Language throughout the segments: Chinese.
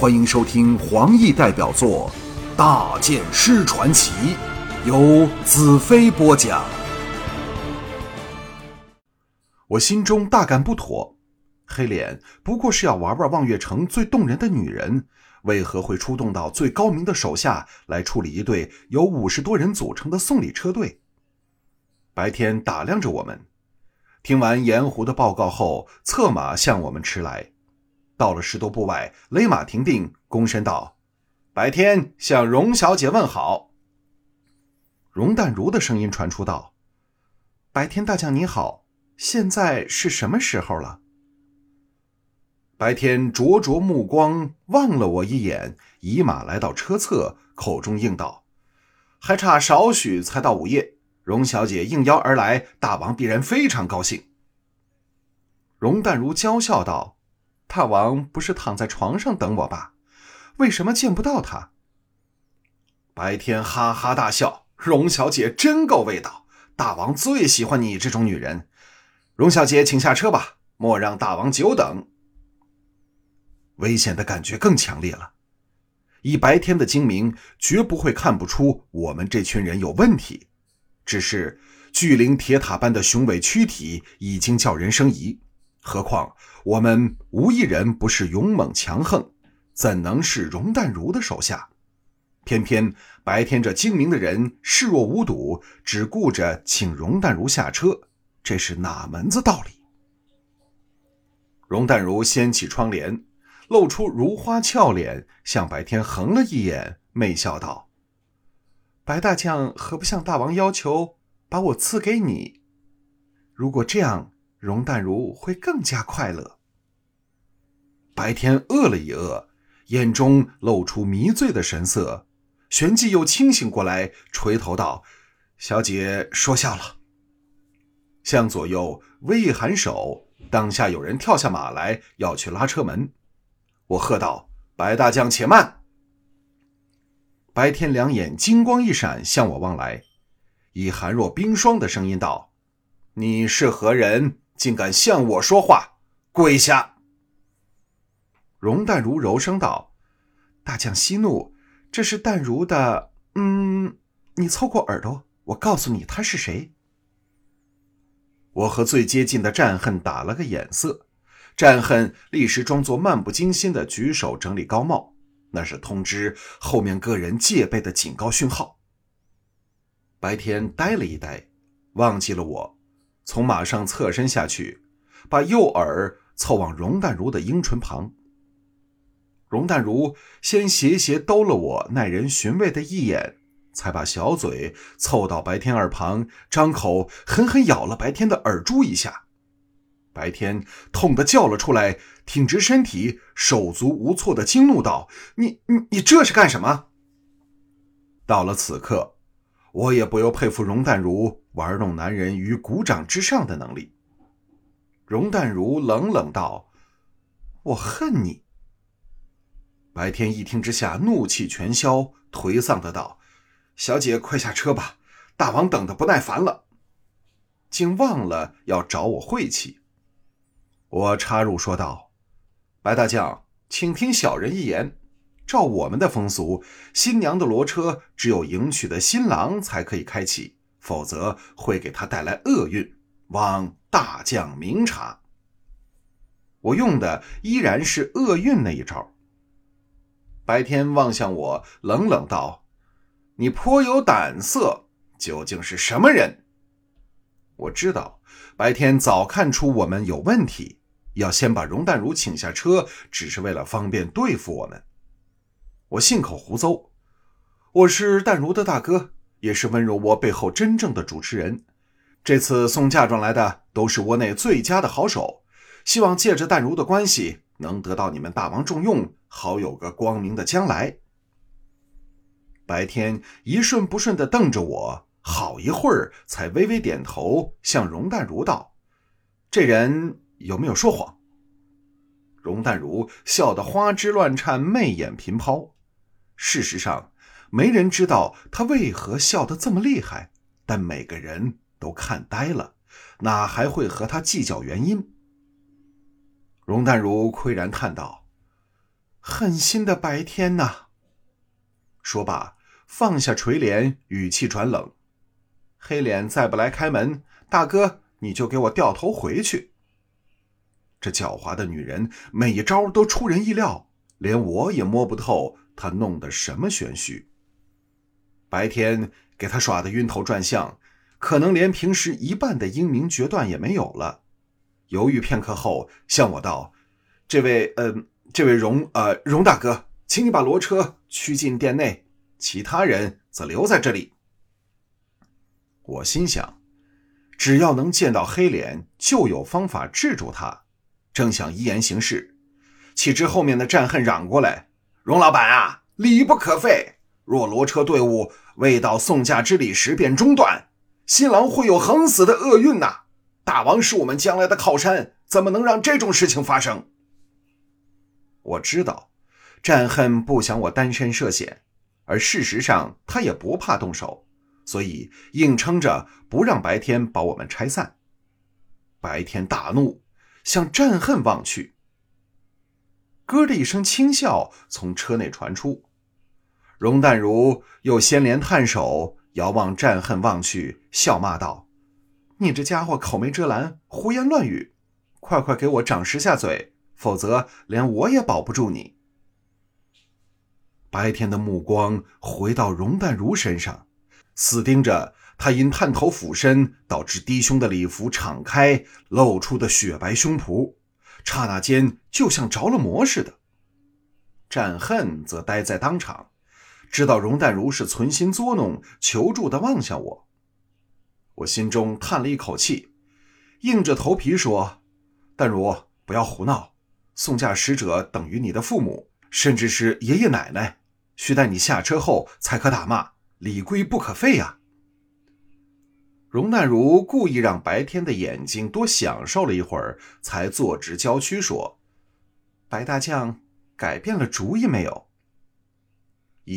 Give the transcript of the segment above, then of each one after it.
欢迎收听黄奕代表作《大剑师传奇》，由子飞播讲。我心中大感不妥，黑脸不过是要玩玩望月城最动人的女人，为何会出动到最高明的手下来处理一队由五十多人组成的送礼车队？白天打量着我们，听完盐湖的报告后，策马向我们驰来。到了十多步外，勒马停定，躬身道：“白天向荣小姐问好。”荣淡如的声音传出道：“白天大将你好，现在是什么时候了？”白天灼灼目光望了我一眼，移马来到车侧，口中应道：“还差少许才到午夜，荣小姐应邀而来，大王必然非常高兴。”荣淡如娇笑道。大王不是躺在床上等我吧？为什么见不到他？白天哈哈大笑。荣小姐真够味道，大王最喜欢你这种女人。荣小姐，请下车吧，莫让大王久等。危险的感觉更强烈了。以白天的精明，绝不会看不出我们这群人有问题。只是巨灵铁塔般的雄伟躯体，已经叫人生疑。何况我们无一人不是勇猛强横，怎能是容淡如的手下？偏偏白天这精明的人视若无睹，只顾着请容淡如下车，这是哪门子道理？容淡如掀起窗帘，露出如花俏脸，向白天横了一眼，媚笑道：“白大将何不向大王要求，把我赐给你？如果这样……”容淡如会更加快乐。白天饿了一饿，眼中露出迷醉的神色，旋即又清醒过来，垂头道：“小姐说笑了。”向左右微一颔首，当下有人跳下马来，要去拉车门。我喝道：“白大将，且慢！”白天两眼金光一闪，向我望来，以寒若冰霜的声音道：“你是何人？”竟敢向我说话，跪下！容淡如柔声道：“大将息怒，这是淡如的……嗯，你凑过耳朵，我告诉你他是谁。”我和最接近的战恨打了个眼色，战恨立时装作漫不经心的举手整理高帽，那是通知后面个人戒备的警告讯号。白天呆了一呆，忘记了我。从马上侧身下去，把右耳凑往容淡如的樱唇旁。容淡如先斜斜兜了我耐人寻味的一眼，才把小嘴凑到白天耳旁，张口狠狠咬了白天的耳珠一下。白天痛得叫了出来，挺直身体，手足无措的惊怒道：“你你你这是干什么？”到了此刻。我也不由佩服容淡如玩弄男人于股掌之上的能力。容淡如冷冷道：“我恨你。”白天一听之下，怒气全消，颓丧的道：“小姐快下车吧，大王等的不耐烦了。”竟忘了要找我晦气。我插入说道：“白大将，请听小人一言。”照我们的风俗，新娘的罗车只有迎娶的新郎才可以开启，否则会给他带来厄运。望大将明察。我用的依然是厄运那一招。白天望向我，冷冷道：“你颇有胆色，究竟是什么人？”我知道白天早看出我们有问题，要先把容淡如请下车，只是为了方便对付我们。我信口胡诌，我是淡如的大哥，也是温柔窝背后真正的主持人。这次送嫁妆来的都是窝内最佳的好手，希望借着淡如的关系，能得到你们大王重用，好有个光明的将来。白天一顺不顺的瞪着我，好一会儿才微微点头，向容淡如道：“这人有没有说谎？”容淡如笑得花枝乱颤，媚眼频抛。事实上，没人知道他为何笑得这么厉害，但每个人都看呆了，哪还会和他计较原因？容淡如喟然叹道：“狠心的白天呐！说罢，放下垂帘，语气转冷：“黑脸再不来开门，大哥你就给我掉头回去。”这狡猾的女人，每一招都出人意料，连我也摸不透她弄的什么玄虚。白天给他耍的晕头转向，可能连平时一半的英明决断也没有了。犹豫片刻后，向我道：“这位，嗯。”这位荣呃荣大哥，请你把骡车驱进店内，其他人则留在这里。我心想，只要能见到黑脸，就有方法制住他。正想依言行事，岂知后面的战恨嚷过来：“荣老板啊，礼不可废！若骡车队伍未到送嫁之礼时便中断，新郎会有横死的厄运呐！大王是我们将来的靠山，怎么能让这种事情发生？”我知道，战恨不想我单身涉险，而事实上他也不怕动手，所以硬撑着不让白天把我们拆散。白天大怒，向战恨望去，咯的一声轻笑从车内传出。容淡如又掀帘探手，遥望战恨望去，笑骂道：“你这家伙口没遮拦，胡言乱语，快快给我掌十下嘴！”否则，连我也保不住你。白天的目光回到容淡如身上，死盯着她因探头俯身导致低胸的礼服敞开露出的雪白胸脯，刹那间就像着了魔似的。战恨则呆在当场，知道容淡如是存心作弄，求助的望向我。我心中叹了一口气，硬着头皮说：“淡如，不要胡闹。”送嫁使者等于你的父母，甚至是爷爷奶奶，需待你下车后才可打骂，礼规不可废呀。容淡如故意让白天的眼睛多享受了一会儿，才坐直娇躯说：“白大将改变了主意没有？”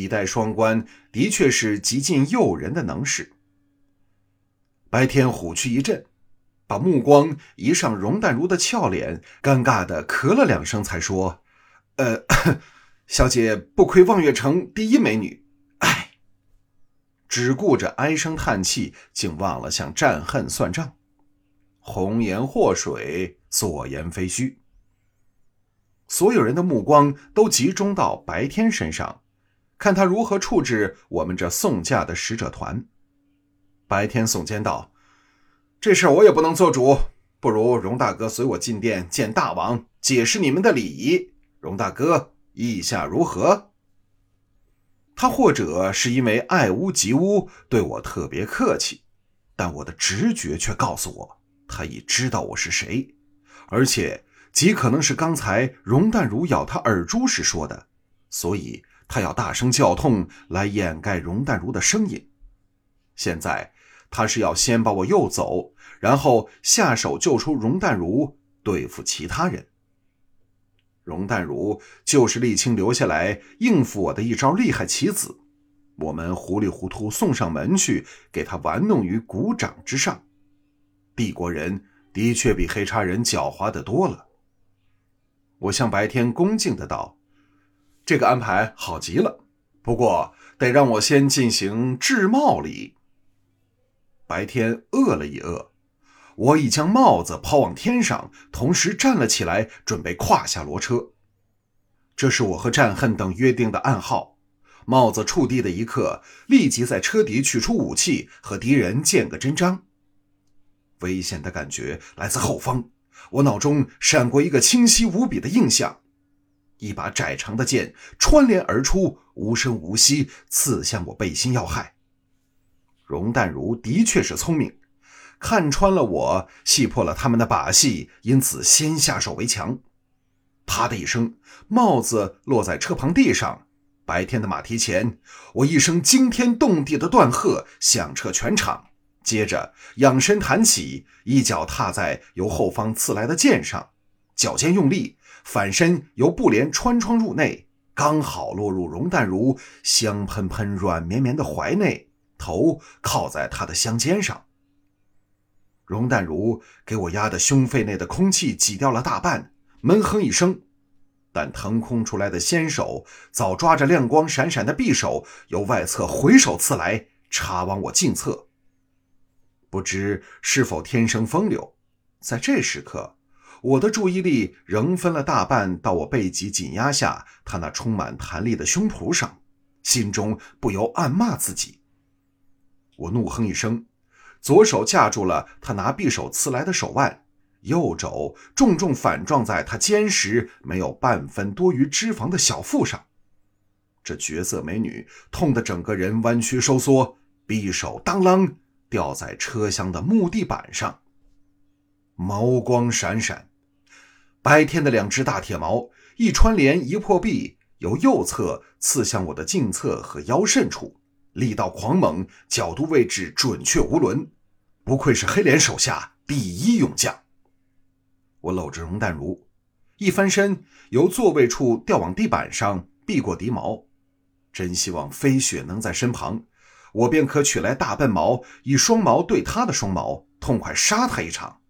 以待双关的确是极尽诱人的能事。白天虎躯一震。把目光移上容淡如的俏脸，尴尬的咳了两声，才说：“呃，小姐不亏望月城第一美女，唉。”只顾着唉声叹气，竟忘了向战恨算账。红颜祸水，所言非虚。所有人的目光都集中到白天身上，看他如何处置我们这送嫁的使者团。白天耸肩道。这事儿我也不能做主，不如荣大哥随我进殿见大王，解释你们的礼仪。荣大哥意下如何？他或者是因为爱屋及乌，对我特别客气，但我的直觉却告诉我，他已知道我是谁，而且极可能是刚才容淡如咬他耳珠时说的，所以他要大声叫痛来掩盖容淡如的声音。现在。他是要先把我诱走，然后下手救出容淡如，对付其他人。容淡如就是沥青留下来应付我的一招厉害棋子，我们糊里糊涂送上门去，给他玩弄于股掌之上。帝国人的确比黑叉人狡猾的多了。我向白天恭敬的道：“这个安排好极了，不过得让我先进行制帽礼。”白天饿了一饿，我已将帽子抛往天上，同时站了起来，准备跨下骡车。这是我和战恨等约定的暗号。帽子触地的一刻，立即在车底取出武器，和敌人见个真章。危险的感觉来自后方，我脑中闪过一个清晰无比的印象：一把窄长的剑穿连而出，无声无息刺向我背心要害。容淡如的确是聪明，看穿了我，戏破了他们的把戏，因此先下手为强。啪的一声，帽子落在车旁地上。白天的马蹄前，我一声惊天动地的断喝，响彻全场。接着仰身弹起，一脚踏在由后方刺来的剑上，脚尖用力，反身由布帘穿窗入内，刚好落入容淡如香喷喷、软绵绵的怀内。头靠在他的香肩上，容淡如给我压的胸肺内的空气挤掉了大半，闷哼一声：“但腾空出来的纤手早抓着亮光闪闪的匕首，由外侧回手刺来，插往我颈侧。不知是否天生风流，在这时刻，我的注意力仍分了大半到我背脊紧压下他那充满弹力的胸脯上，心中不由暗骂自己。我怒哼一声，左手架住了他拿匕首刺来的手腕。右肘重重反撞在她坚实、没有半分多余脂肪的小腹上，这绝色美女痛得整个人弯曲收缩，匕首当啷掉在车厢的木地板上，眸光闪闪。白天的两只大铁矛，一穿连一破壁，由右侧刺向我的颈侧和腰肾处，力道狂猛，角度位置准确无伦，不愧是黑脸手下第一勇将。我搂着容淡如，一翻身，由座位处掉往地板上，避过敌矛。真希望飞雪能在身旁，我便可取来大笨矛，以双矛对他的双矛，痛快杀他一场。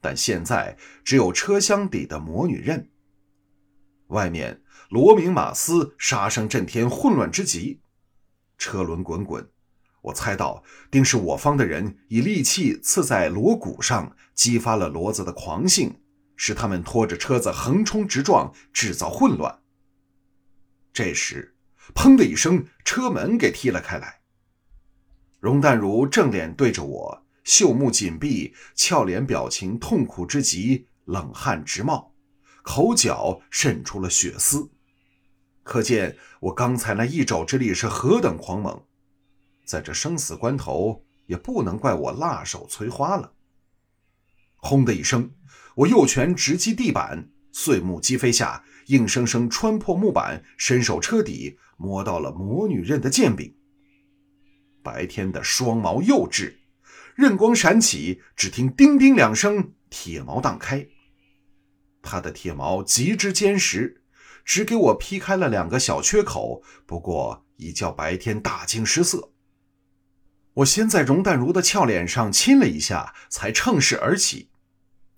但现在只有车厢底的魔女刃。外面罗明马斯，杀声震天，混乱之极。车轮滚滚，我猜到定是我方的人以利器刺在锣鼓上，激发了骡子的狂性。使他们拖着车子横冲直撞，制造混乱。这时，砰的一声，车门给踢了开来。容淡如正脸对着我，秀目紧闭，俏脸表情痛苦之极，冷汗直冒，口角渗出了血丝。可见我刚才那一肘之力是何等狂猛，在这生死关头，也不能怪我辣手摧花了。轰的一声。我右拳直击地板，碎木击飞下，硬生生穿破木板，伸手车底摸到了魔女刃的剑柄。白天的双毛又至，刃光闪起，只听叮叮两声，铁矛荡开。他的铁矛极之坚实，只给我劈开了两个小缺口，不过已叫白天大惊失色。我先在容淡如的俏脸上亲了一下，才乘势而起。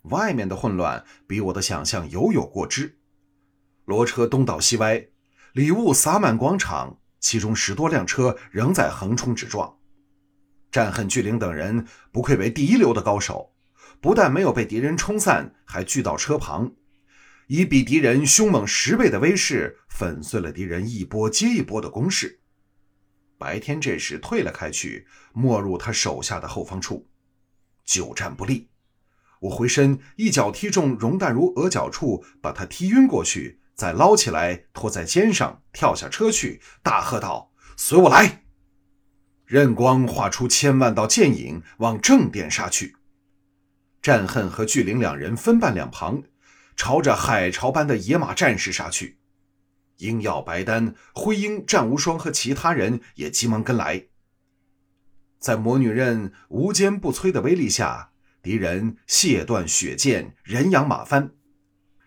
外面的混乱比我的想象犹有过之，骡车东倒西歪，礼物洒满广场，其中十多辆车仍在横冲直撞。战恨、巨灵等人不愧为第一流的高手，不但没有被敌人冲散，还聚到车旁，以比敌人凶猛十倍的威势，粉碎了敌人一波接一波的攻势。白天这时退了开去，没入他手下的后方处，久战不利。我回身一脚踢中容淡如额角处，把他踢晕过去，再捞起来拖在肩上，跳下车去，大喝道：“随我来！”刃光画出千万道剑影，往正殿杀去。战恨和巨灵两人分扮两旁，朝着海潮般的野马战士杀去。鹰耀白丹、灰鹰、战无双和其他人也急忙跟来。在魔女刃无坚不摧的威力下。敌人卸断血剑，人仰马翻。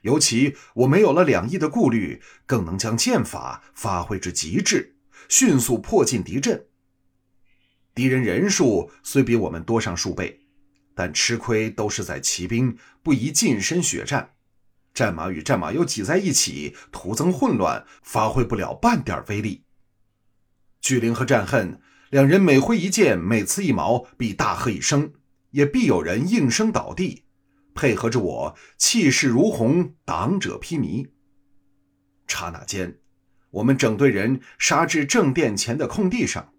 尤其我没有了两翼的顾虑，更能将剑法发挥至极致，迅速破进敌阵。敌人人数虽比我们多上数倍，但吃亏都是在骑兵不宜近身血战，战马与战马又挤在一起，徒增混乱，发挥不了半点威力。巨灵和战恨两人每挥一剑，每刺一矛，必大喝一声。也必有人应声倒地，配合着我气势如虹，挡者披靡。刹那间，我们整队人杀至正殿前的空地上。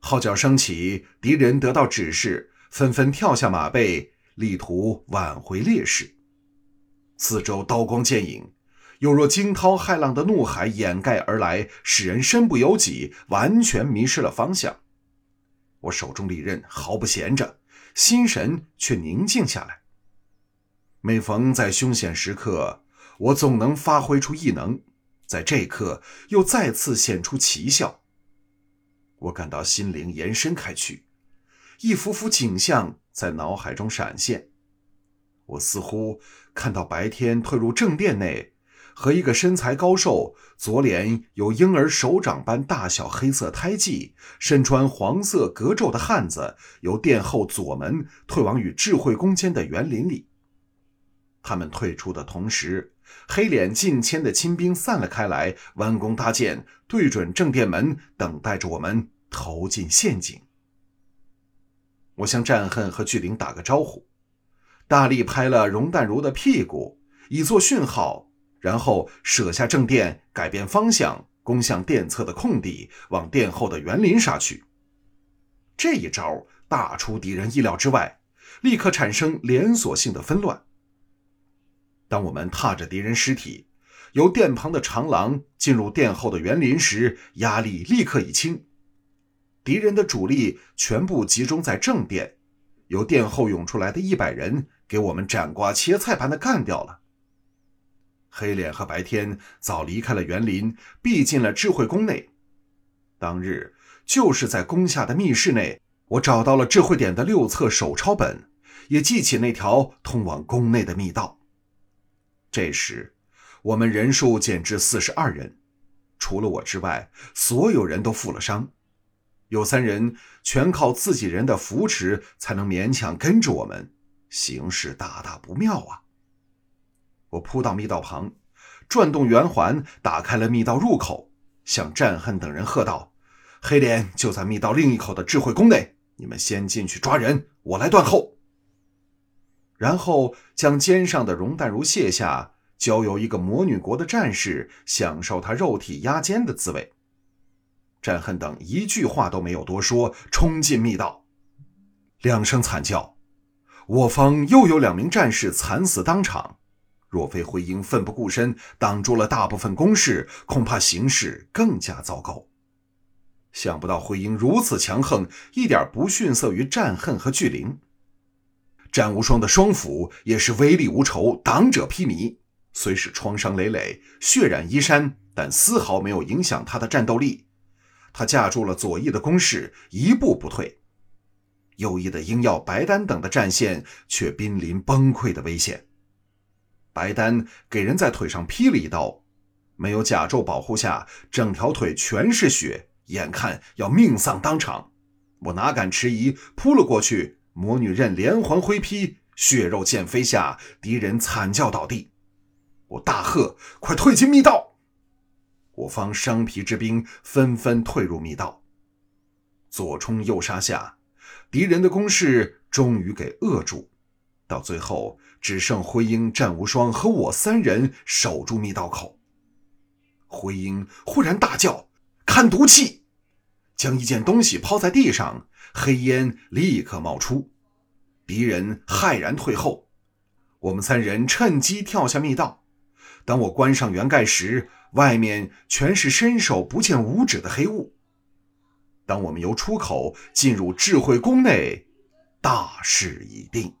号角升起，敌人得到指示，纷纷跳下马背，力图挽回劣势。四周刀光剑影，又若惊涛骇浪的怒海掩盖而来，使人身不由己，完全迷失了方向。我手中利刃毫不闲着，心神却宁静下来。每逢在凶险时刻，我总能发挥出异能，在这一刻又再次显出奇效。我感到心灵延伸开去，一幅幅景象在脑海中闪现。我似乎看到白天退入正殿内。和一个身材高瘦、左脸有婴儿手掌般大小黑色胎记、身穿黄色格胄的汉子，由殿后左门退往与智慧宫间的园林里。他们退出的同时，黑脸近千的亲兵散了开来，弯弓搭箭，对准正殿门，等待着我们投进陷阱。我向战恨和巨灵打个招呼，大力拍了容淡如的屁股，以作讯号，然后舍下正殿，改变方向，攻向殿侧的空地，往殿后的园林杀去。这一招大出敌人意料之外，立刻产生连锁性的纷乱。当我们踏着敌人尸体，由殿旁的长廊进入殿后的园林时，压力立刻一轻。敌人的主力全部集中在正殿，由殿后涌出来的一百人给我们斩瓜切菜般的干掉了。黑脸和白天早离开了园林，避进了智慧宫内。当日就是在宫下的密室内，我找到了智慧点的六册手抄本，也记起那条通往宫内的密道。这时，我们人数减至四十二人，除了我之外，所有人都负了伤。有三人全靠自己人的扶持才能勉强跟着我们，形势大大不妙啊！我扑到密道旁，转动圆环，打开了密道入口，向战恨等人喝道：“黑脸就在密道另一口的智慧宫内，你们先进去抓人，我来断后。”然后将肩上的熔弹如卸下，交由一个魔女国的战士享受他肉体压肩的滋味。战恨等一句话都没有多说，冲进密道。两声惨叫，我方又有两名战士惨死当场。若非灰鹰奋不顾身挡住了大部分攻势，恐怕形势更加糟糕。想不到灰鹰如此强横，一点不逊色于战恨和巨灵。战无双的双斧也是威力无仇，挡者披靡。虽是创伤累累，血染衣衫，但丝毫没有影响他的战斗力。他架住了左翼的攻势，一步不退；右翼的鹰耀、白丹等的战线却濒临崩溃的危险。白丹给人在腿上劈了一刀，没有甲胄保护下，整条腿全是血，眼看要命丧当场。我哪敢迟疑，扑了过去，魔女刃连环挥劈，血肉溅飞下，敌人惨叫倒地。我大喝：“快退进密道！”我方伤皮之兵纷纷退入密道，左冲右杀下，敌人的攻势终于给扼住。到最后，只剩灰鹰、战无双和我三人守住密道口。灰鹰忽然大叫：“看毒气！”将一件东西抛在地上，黑烟立刻冒出，敌人骇然退后。我们三人趁机跳下密道。当我关上圆盖时，外面全是伸手不见五指的黑雾。当我们由出口进入智慧宫内，大事已定。